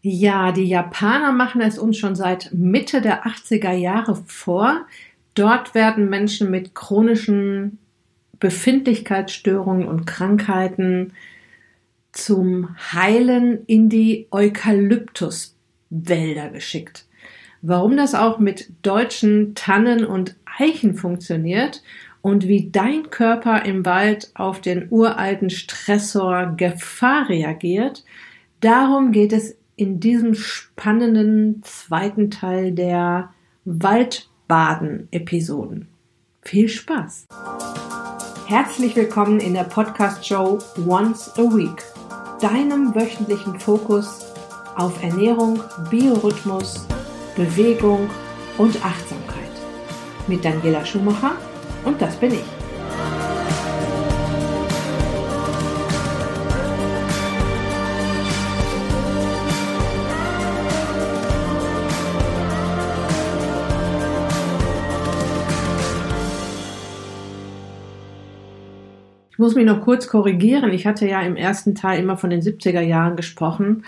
Ja, die Japaner machen es uns schon seit Mitte der 80er Jahre vor. Dort werden Menschen mit chronischen Befindlichkeitsstörungen und Krankheiten zum Heilen in die Eukalyptuswälder geschickt. Warum das auch mit deutschen Tannen und Eichen funktioniert und wie dein Körper im Wald auf den uralten Stressor Gefahr reagiert, darum geht es in diesem spannenden zweiten Teil der Waldbaden-Episoden. Viel Spaß! Herzlich willkommen in der Podcast-Show Once a Week, deinem wöchentlichen Fokus auf Ernährung, Biorhythmus, Bewegung und Achtsamkeit. Mit Daniela Schumacher und das bin ich. Ich muss mich noch kurz korrigieren. Ich hatte ja im ersten Teil immer von den 70er Jahren gesprochen.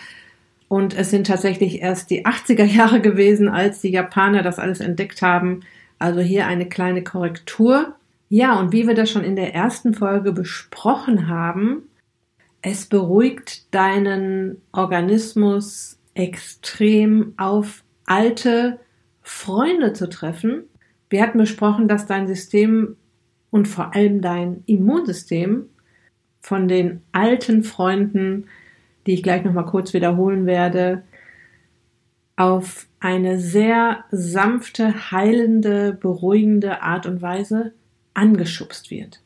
Und es sind tatsächlich erst die 80er Jahre gewesen, als die Japaner das alles entdeckt haben. Also hier eine kleine Korrektur. Ja, und wie wir das schon in der ersten Folge besprochen haben, es beruhigt deinen Organismus extrem auf alte Freunde zu treffen. Wir hatten besprochen, dass dein System und vor allem dein Immunsystem von den alten Freunden, die ich gleich nochmal kurz wiederholen werde, auf eine sehr sanfte, heilende, beruhigende Art und Weise angeschubst wird.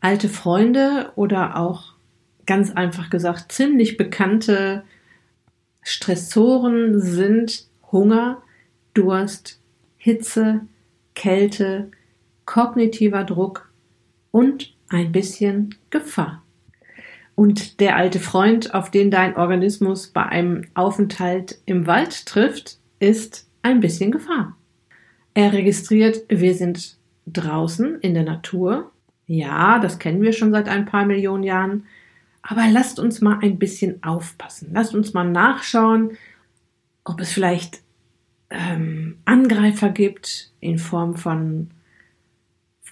Alte Freunde oder auch ganz einfach gesagt ziemlich bekannte Stressoren sind Hunger, Durst, Hitze, Kälte, kognitiver Druck und ein bisschen Gefahr. Und der alte Freund, auf den dein Organismus bei einem Aufenthalt im Wald trifft, ist ein bisschen Gefahr. Er registriert, wir sind draußen in der Natur. Ja, das kennen wir schon seit ein paar Millionen Jahren. Aber lasst uns mal ein bisschen aufpassen. Lasst uns mal nachschauen, ob es vielleicht ähm, Angreifer gibt in Form von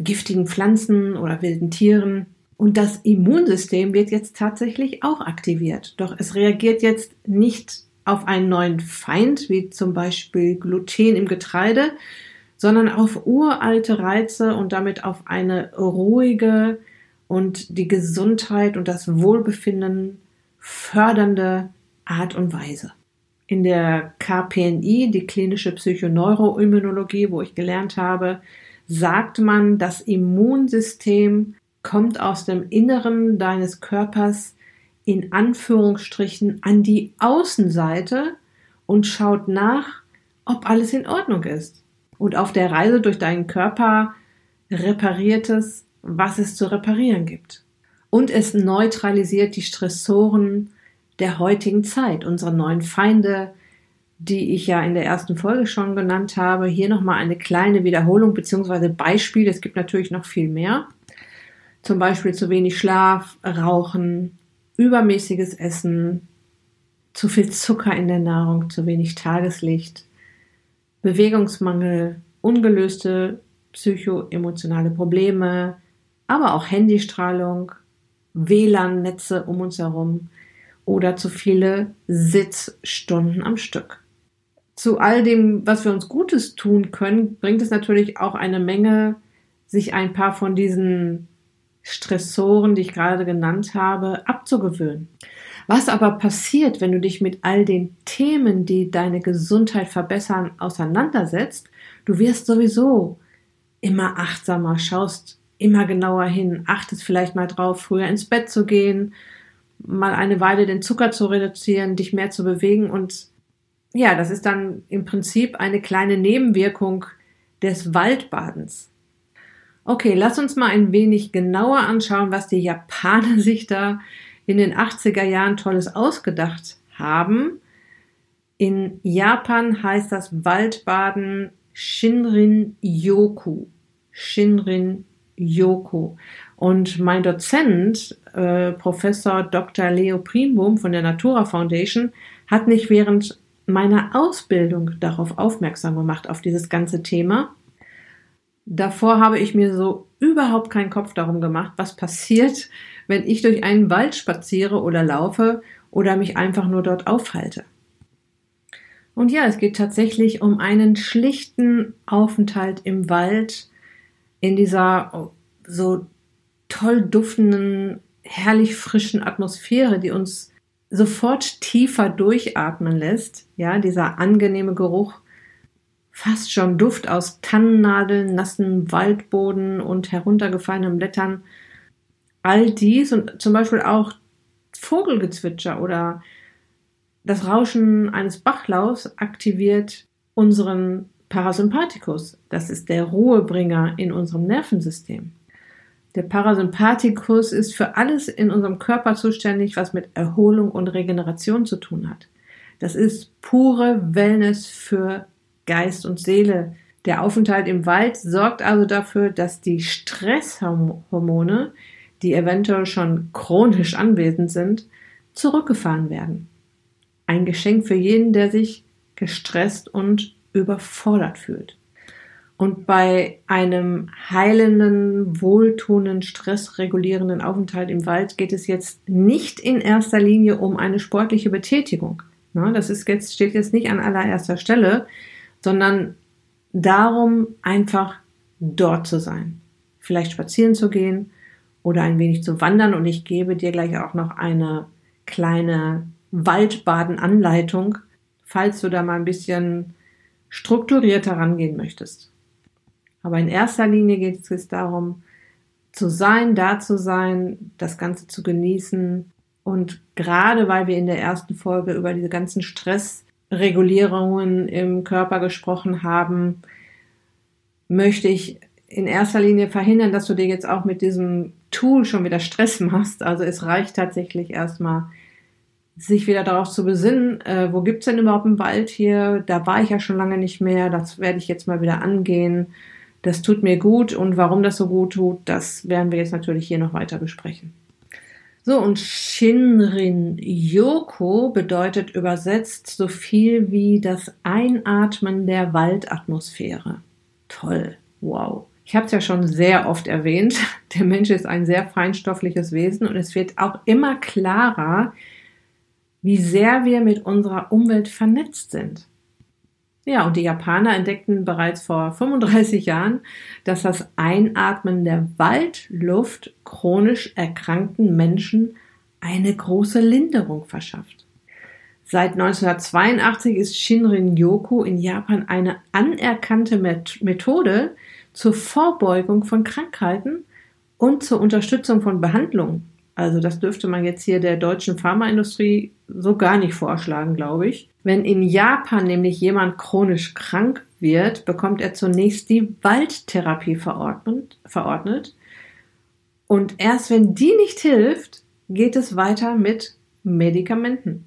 giftigen Pflanzen oder wilden Tieren. Und das Immunsystem wird jetzt tatsächlich auch aktiviert. Doch es reagiert jetzt nicht auf einen neuen Feind, wie zum Beispiel Gluten im Getreide, sondern auf uralte Reize und damit auf eine ruhige und die Gesundheit und das Wohlbefinden fördernde Art und Weise. In der KPNI, die klinische Psychoneuroimmunologie, wo ich gelernt habe, sagt man, das Immunsystem kommt aus dem Inneren deines Körpers in Anführungsstrichen an die Außenseite und schaut nach, ob alles in Ordnung ist. Und auf der Reise durch deinen Körper repariert es, was es zu reparieren gibt. Und es neutralisiert die Stressoren der heutigen Zeit, unsere neuen Feinde, die ich ja in der ersten Folge schon genannt habe. Hier nochmal eine kleine Wiederholung bzw. Beispiel. Es gibt natürlich noch viel mehr. Zum Beispiel zu wenig Schlaf, Rauchen, übermäßiges Essen, zu viel Zucker in der Nahrung, zu wenig Tageslicht, Bewegungsmangel, ungelöste psychoemotionale Probleme, aber auch Handystrahlung, WLAN-Netze um uns herum oder zu viele Sitzstunden am Stück zu all dem, was wir uns Gutes tun können, bringt es natürlich auch eine Menge, sich ein paar von diesen Stressoren, die ich gerade genannt habe, abzugewöhnen. Was aber passiert, wenn du dich mit all den Themen, die deine Gesundheit verbessern, auseinandersetzt? Du wirst sowieso immer achtsamer, schaust immer genauer hin, achtest vielleicht mal drauf, früher ins Bett zu gehen, mal eine Weile den Zucker zu reduzieren, dich mehr zu bewegen und ja, das ist dann im Prinzip eine kleine Nebenwirkung des Waldbadens. Okay, lass uns mal ein wenig genauer anschauen, was die Japaner sich da in den 80er Jahren Tolles ausgedacht haben. In Japan heißt das Waldbaden Shinrin Yoku. Shinrin Yoku. Und mein Dozent, äh, Professor Dr. Leo Primbohm von der Natura Foundation, hat mich während meiner Ausbildung darauf aufmerksam gemacht, auf dieses ganze Thema. Davor habe ich mir so überhaupt keinen Kopf darum gemacht, was passiert, wenn ich durch einen Wald spaziere oder laufe oder mich einfach nur dort aufhalte. Und ja, es geht tatsächlich um einen schlichten Aufenthalt im Wald in dieser so toll duftenden, herrlich frischen Atmosphäre, die uns sofort tiefer durchatmen lässt. Ja, dieser angenehme Geruch, fast schon Duft aus Tannennadeln, nassen Waldboden und heruntergefallenen Blättern. All dies und zum Beispiel auch Vogelgezwitscher oder das Rauschen eines Bachlaus aktiviert unseren Parasympathikus. Das ist der Ruhebringer in unserem Nervensystem. Der Parasympathikus ist für alles in unserem Körper zuständig, was mit Erholung und Regeneration zu tun hat. Das ist pure Wellness für Geist und Seele. Der Aufenthalt im Wald sorgt also dafür, dass die Stresshormone, die eventuell schon chronisch anwesend sind, zurückgefahren werden. Ein Geschenk für jeden, der sich gestresst und überfordert fühlt. Und bei einem heilenden, wohltuenden, stressregulierenden Aufenthalt im Wald geht es jetzt nicht in erster Linie um eine sportliche Betätigung. Das ist jetzt, steht jetzt nicht an allererster Stelle, sondern darum, einfach dort zu sein. Vielleicht spazieren zu gehen oder ein wenig zu wandern. Und ich gebe dir gleich auch noch eine kleine Waldbadenanleitung, falls du da mal ein bisschen strukturierter rangehen möchtest. Aber in erster Linie geht es darum, zu sein, da zu sein, das Ganze zu genießen. Und gerade weil wir in der ersten Folge über diese ganzen Stressregulierungen im Körper gesprochen haben, möchte ich in erster Linie verhindern, dass du dir jetzt auch mit diesem Tool schon wieder Stress machst. Also es reicht tatsächlich erstmal sich wieder darauf zu besinnen, äh, wo gibt's denn überhaupt einen Wald hier? Da war ich ja schon lange nicht mehr, das werde ich jetzt mal wieder angehen. Das tut mir gut und warum das so gut tut, das werden wir jetzt natürlich hier noch weiter besprechen. So, und Shinrin Yoko bedeutet übersetzt so viel wie das Einatmen der Waldatmosphäre. Toll, wow. Ich habe es ja schon sehr oft erwähnt, der Mensch ist ein sehr feinstoffliches Wesen und es wird auch immer klarer, wie sehr wir mit unserer Umwelt vernetzt sind. Ja, und die Japaner entdeckten bereits vor 35 Jahren, dass das Einatmen der Waldluft chronisch erkrankten Menschen eine große Linderung verschafft. Seit 1982 ist Shinrin-yoku in Japan eine anerkannte Methode zur Vorbeugung von Krankheiten und zur Unterstützung von Behandlungen. Also das dürfte man jetzt hier der deutschen Pharmaindustrie so gar nicht vorschlagen, glaube ich. Wenn in Japan nämlich jemand chronisch krank wird, bekommt er zunächst die Waldtherapie verordnet, verordnet. Und erst wenn die nicht hilft, geht es weiter mit Medikamenten.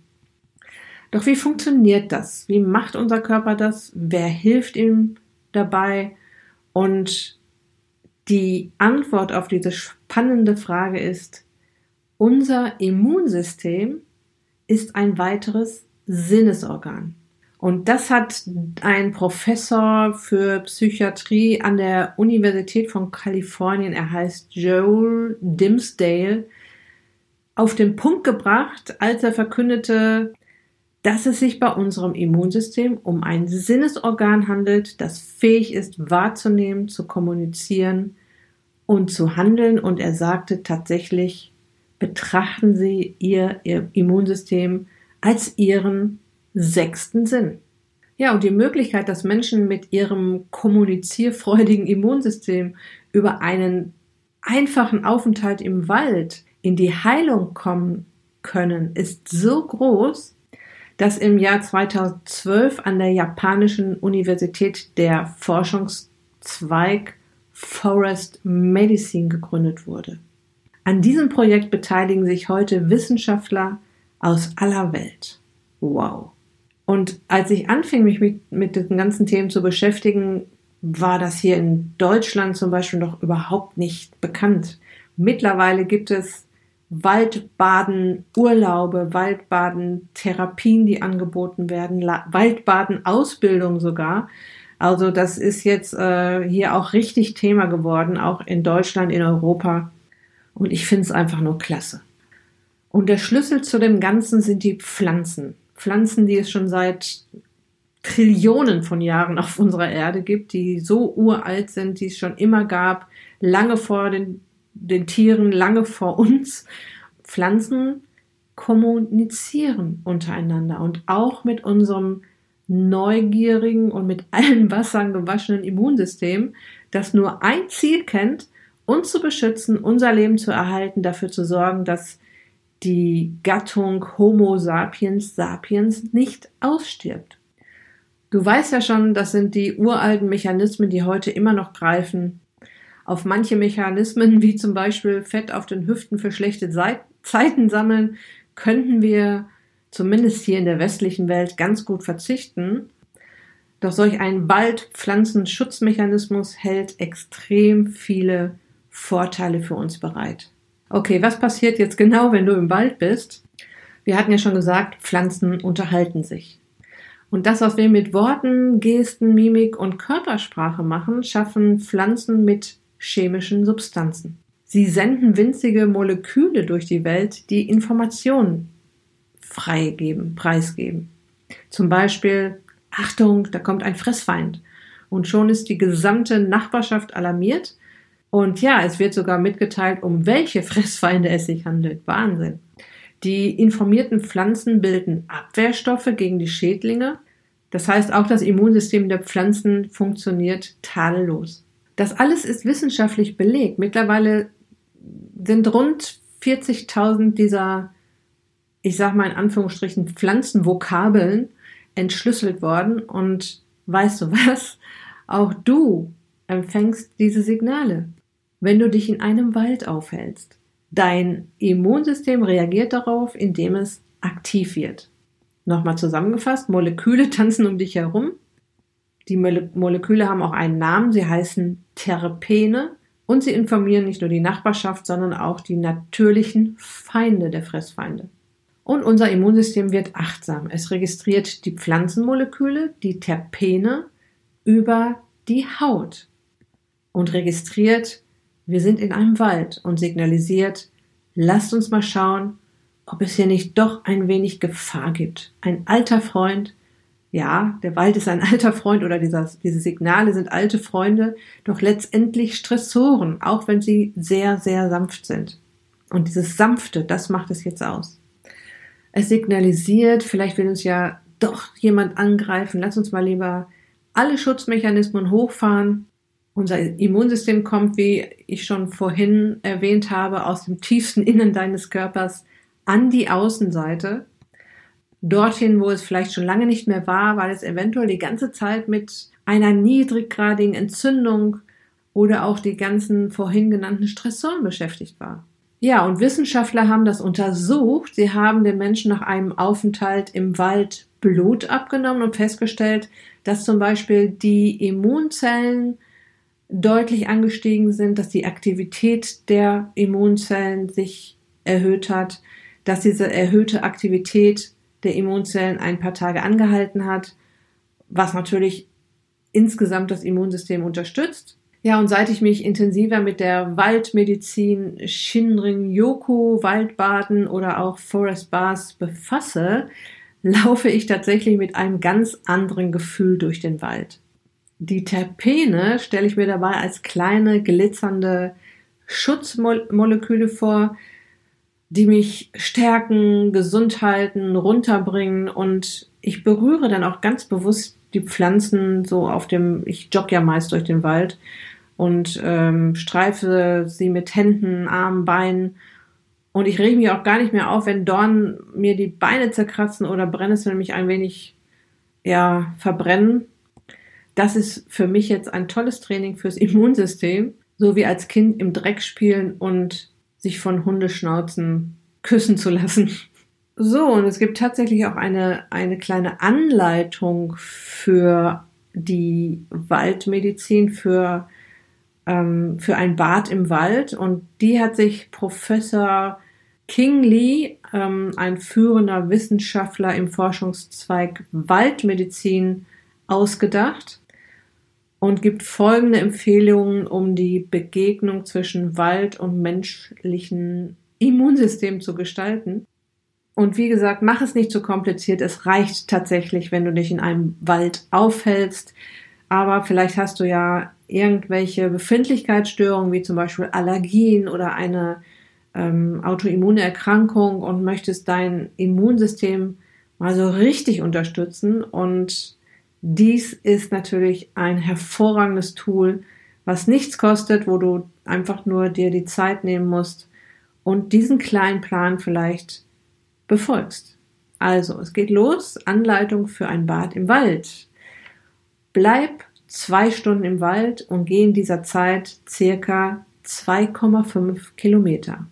Doch wie funktioniert das? Wie macht unser Körper das? Wer hilft ihm dabei? Und die Antwort auf diese spannende Frage ist, unser Immunsystem ist ein weiteres Sinnesorgan. Und das hat ein Professor für Psychiatrie an der Universität von Kalifornien, er heißt Joel Dimsdale, auf den Punkt gebracht, als er verkündete, dass es sich bei unserem Immunsystem um ein Sinnesorgan handelt, das fähig ist wahrzunehmen, zu kommunizieren und zu handeln. Und er sagte tatsächlich, betrachten Sie Ihr, Ihr Immunsystem als Ihren sechsten Sinn. Ja, und die Möglichkeit, dass Menschen mit ihrem kommunizierfreudigen Immunsystem über einen einfachen Aufenthalt im Wald in die Heilung kommen können, ist so groß, dass im Jahr 2012 an der japanischen Universität der Forschungszweig Forest Medicine gegründet wurde. An diesem Projekt beteiligen sich heute Wissenschaftler aus aller Welt. Wow. Und als ich anfing, mich mit, mit den ganzen Themen zu beschäftigen, war das hier in Deutschland zum Beispiel noch überhaupt nicht bekannt. Mittlerweile gibt es Waldbaden Urlaube, Waldbaden Therapien, die angeboten werden, Waldbaden Ausbildung sogar. Also das ist jetzt äh, hier auch richtig Thema geworden, auch in Deutschland, in Europa. Und ich finde es einfach nur klasse. Und der Schlüssel zu dem Ganzen sind die Pflanzen. Pflanzen, die es schon seit Trillionen von Jahren auf unserer Erde gibt, die so uralt sind, die es schon immer gab, lange vor den, den Tieren, lange vor uns. Pflanzen kommunizieren untereinander und auch mit unserem neugierigen und mit allen Wassern gewaschenen Immunsystem, das nur ein Ziel kennt, uns zu beschützen, unser Leben zu erhalten, dafür zu sorgen, dass die Gattung Homo sapiens sapiens nicht ausstirbt. Du weißt ja schon, das sind die uralten Mechanismen, die heute immer noch greifen. Auf manche Mechanismen, wie zum Beispiel Fett auf den Hüften für schlechte Zeiten sammeln, könnten wir zumindest hier in der westlichen Welt ganz gut verzichten. Doch solch ein Waldpflanzenschutzmechanismus hält extrem viele Vorteile für uns bereit. Okay, was passiert jetzt genau, wenn du im Wald bist? Wir hatten ja schon gesagt, Pflanzen unterhalten sich. Und das, was wir mit Worten, Gesten, Mimik und Körpersprache machen, schaffen Pflanzen mit chemischen Substanzen. Sie senden winzige Moleküle durch die Welt, die Informationen freigeben, preisgeben. Zum Beispiel, Achtung, da kommt ein Fressfeind. Und schon ist die gesamte Nachbarschaft alarmiert und ja, es wird sogar mitgeteilt, um welche Fressfeinde es sich handelt. Wahnsinn. Die informierten Pflanzen bilden Abwehrstoffe gegen die Schädlinge. Das heißt, auch das Immunsystem der Pflanzen funktioniert tadellos. Das alles ist wissenschaftlich belegt. Mittlerweile sind rund 40.000 dieser, ich sag mal in Anführungsstrichen, Pflanzenvokabeln entschlüsselt worden. Und weißt du was? Auch du empfängst diese Signale wenn du dich in einem Wald aufhältst. Dein Immunsystem reagiert darauf, indem es aktiv wird. Nochmal zusammengefasst, Moleküle tanzen um dich herum. Die Moleküle haben auch einen Namen, sie heißen Terpene und sie informieren nicht nur die Nachbarschaft, sondern auch die natürlichen Feinde der Fressfeinde. Und unser Immunsystem wird achtsam. Es registriert die Pflanzenmoleküle, die Terpene, über die Haut und registriert wir sind in einem Wald und signalisiert, lasst uns mal schauen, ob es hier nicht doch ein wenig Gefahr gibt. Ein alter Freund, ja, der Wald ist ein alter Freund oder dieser, diese Signale sind alte Freunde, doch letztendlich Stressoren, auch wenn sie sehr, sehr sanft sind. Und dieses Sanfte, das macht es jetzt aus. Es signalisiert, vielleicht will uns ja doch jemand angreifen, lass uns mal lieber alle Schutzmechanismen hochfahren unser Immunsystem kommt, wie ich schon vorhin erwähnt habe, aus dem tiefsten Innen deines Körpers an die Außenseite, dorthin, wo es vielleicht schon lange nicht mehr war, weil es eventuell die ganze Zeit mit einer niedriggradigen Entzündung oder auch die ganzen vorhin genannten Stressoren beschäftigt war. Ja, und Wissenschaftler haben das untersucht. Sie haben den Menschen nach einem Aufenthalt im Wald Blut abgenommen und festgestellt, dass zum Beispiel die Immunzellen deutlich angestiegen sind, dass die Aktivität der Immunzellen sich erhöht hat, dass diese erhöhte Aktivität der Immunzellen ein paar Tage angehalten hat, was natürlich insgesamt das Immunsystem unterstützt. Ja, und seit ich mich intensiver mit der Waldmedizin Shinrin Yoku, Waldbaden oder auch Forest Bars befasse, laufe ich tatsächlich mit einem ganz anderen Gefühl durch den Wald. Die Terpene stelle ich mir dabei als kleine glitzernde Schutzmoleküle vor, die mich stärken, gesund halten, runterbringen. Und ich berühre dann auch ganz bewusst die Pflanzen so auf dem, ich jogge ja meist durch den Wald und ähm, streife sie mit Händen, Armen, Beinen. Und ich rege mich auch gar nicht mehr auf, wenn Dornen mir die Beine zerkratzen oder Brennnesseln mich ein wenig ja verbrennen das ist für mich jetzt ein tolles Training fürs Immunsystem, so wie als Kind im Dreck spielen und sich von Hundeschnauzen küssen zu lassen. So, und es gibt tatsächlich auch eine, eine kleine Anleitung für die Waldmedizin, für ähm, für ein Bad im Wald und die hat sich Professor King Lee, ähm, ein führender Wissenschaftler im Forschungszweig Waldmedizin, ausgedacht und gibt folgende Empfehlungen, um die Begegnung zwischen Wald und menschlichen Immunsystem zu gestalten. Und wie gesagt, mach es nicht zu kompliziert. Es reicht tatsächlich, wenn du dich in einem Wald aufhältst. Aber vielleicht hast du ja irgendwelche Befindlichkeitsstörungen, wie zum Beispiel Allergien oder eine ähm, Autoimmunerkrankung und möchtest dein Immunsystem mal so richtig unterstützen. Und dies ist natürlich ein hervorragendes Tool, was nichts kostet, wo du einfach nur dir die Zeit nehmen musst und diesen kleinen Plan vielleicht befolgst. Also, es geht los. Anleitung für ein Bad im Wald. Bleib zwei Stunden im Wald und geh in dieser Zeit circa 2,5 Kilometer.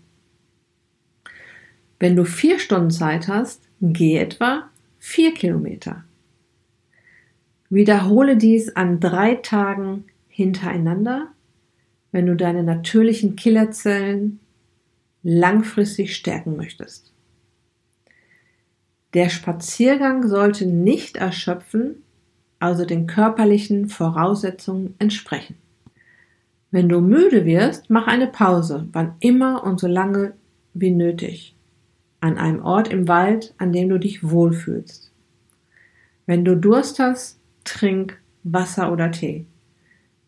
Wenn du vier Stunden Zeit hast, geh etwa vier Kilometer. Wiederhole dies an drei Tagen hintereinander, wenn du deine natürlichen Killerzellen langfristig stärken möchtest. Der Spaziergang sollte nicht erschöpfen, also den körperlichen Voraussetzungen entsprechen. Wenn du müde wirst, mach eine Pause, wann immer und so lange wie nötig, an einem Ort im Wald, an dem du dich wohlfühlst. Wenn du Durst hast, trink Wasser oder Tee.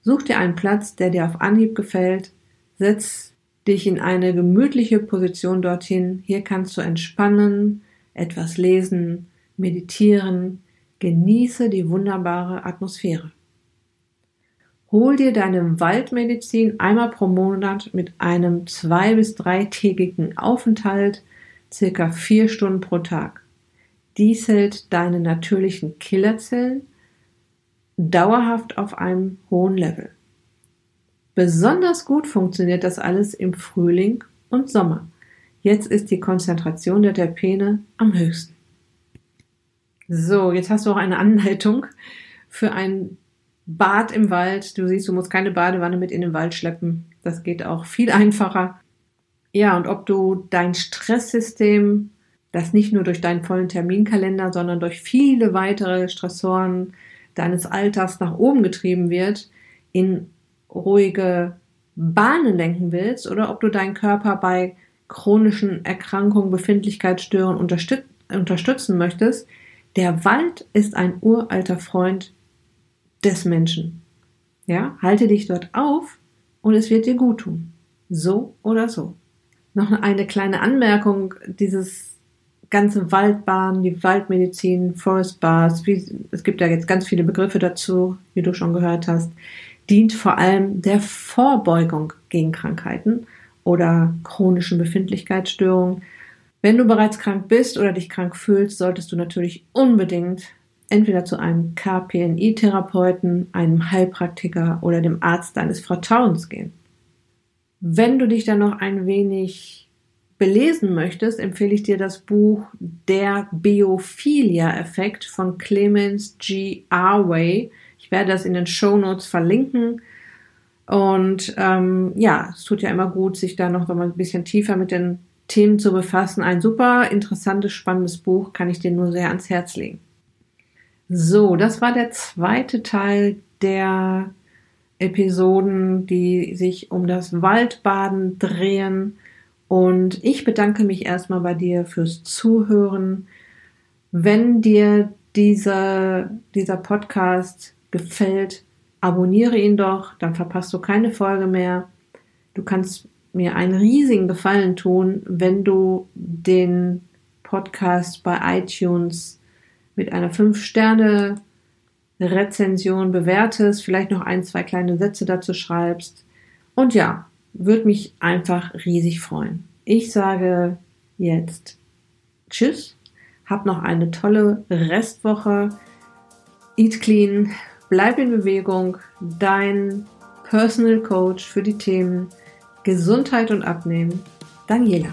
Such dir einen Platz, der dir auf Anhieb gefällt, setz dich in eine gemütliche Position dorthin. Hier kannst du entspannen, etwas lesen, meditieren, genieße die wunderbare Atmosphäre. Hol dir deine Waldmedizin einmal pro Monat mit einem zwei- bis dreitägigen Aufenthalt, circa vier Stunden pro Tag. Dies hält deine natürlichen Killerzellen dauerhaft auf einem hohen Level. Besonders gut funktioniert das alles im Frühling und Sommer. Jetzt ist die Konzentration der Terpene am höchsten. So, jetzt hast du auch eine Anleitung für ein Bad im Wald. Du siehst, du musst keine Badewanne mit in den Wald schleppen. Das geht auch viel einfacher. Ja, und ob du dein Stresssystem, das nicht nur durch deinen vollen Terminkalender, sondern durch viele weitere Stressoren deines Alltags nach oben getrieben wird, in ruhige Bahnen lenken willst oder ob du deinen Körper bei chronischen Erkrankungen, Befindlichkeitsstörungen unterstüt unterstützen möchtest, der Wald ist ein uralter Freund des Menschen. Ja, halte dich dort auf und es wird dir gut tun. So oder so. Noch eine kleine Anmerkung, dieses ganze Waldbahn, die Waldmedizin, Forest Bars, wie, es gibt ja jetzt ganz viele Begriffe dazu, wie du schon gehört hast dient vor allem der Vorbeugung gegen Krankheiten oder chronischen Befindlichkeitsstörungen. Wenn du bereits krank bist oder dich krank fühlst, solltest du natürlich unbedingt entweder zu einem KPNI-Therapeuten, einem Heilpraktiker oder dem Arzt deines Vertrauens gehen. Wenn du dich dann noch ein wenig belesen möchtest, empfehle ich dir das Buch Der Biophilia-Effekt von Clemens G. Arway ich werde das in den Show Notes verlinken. Und ähm, ja, es tut ja immer gut, sich da noch ein bisschen tiefer mit den Themen zu befassen. Ein super interessantes, spannendes Buch, kann ich dir nur sehr ans Herz legen. So, das war der zweite Teil der Episoden, die sich um das Waldbaden drehen. Und ich bedanke mich erstmal bei dir fürs Zuhören. Wenn dir diese, dieser Podcast gefällt, abonniere ihn doch, dann verpasst du keine Folge mehr. Du kannst mir einen riesigen Gefallen tun, wenn du den Podcast bei iTunes mit einer 5-Sterne Rezension bewertest, vielleicht noch ein, zwei kleine Sätze dazu schreibst. Und ja, würde mich einfach riesig freuen. Ich sage jetzt Tschüss, hab noch eine tolle Restwoche. Eat clean, Bleib in Bewegung, dein Personal Coach für die Themen Gesundheit und Abnehmen, Daniela.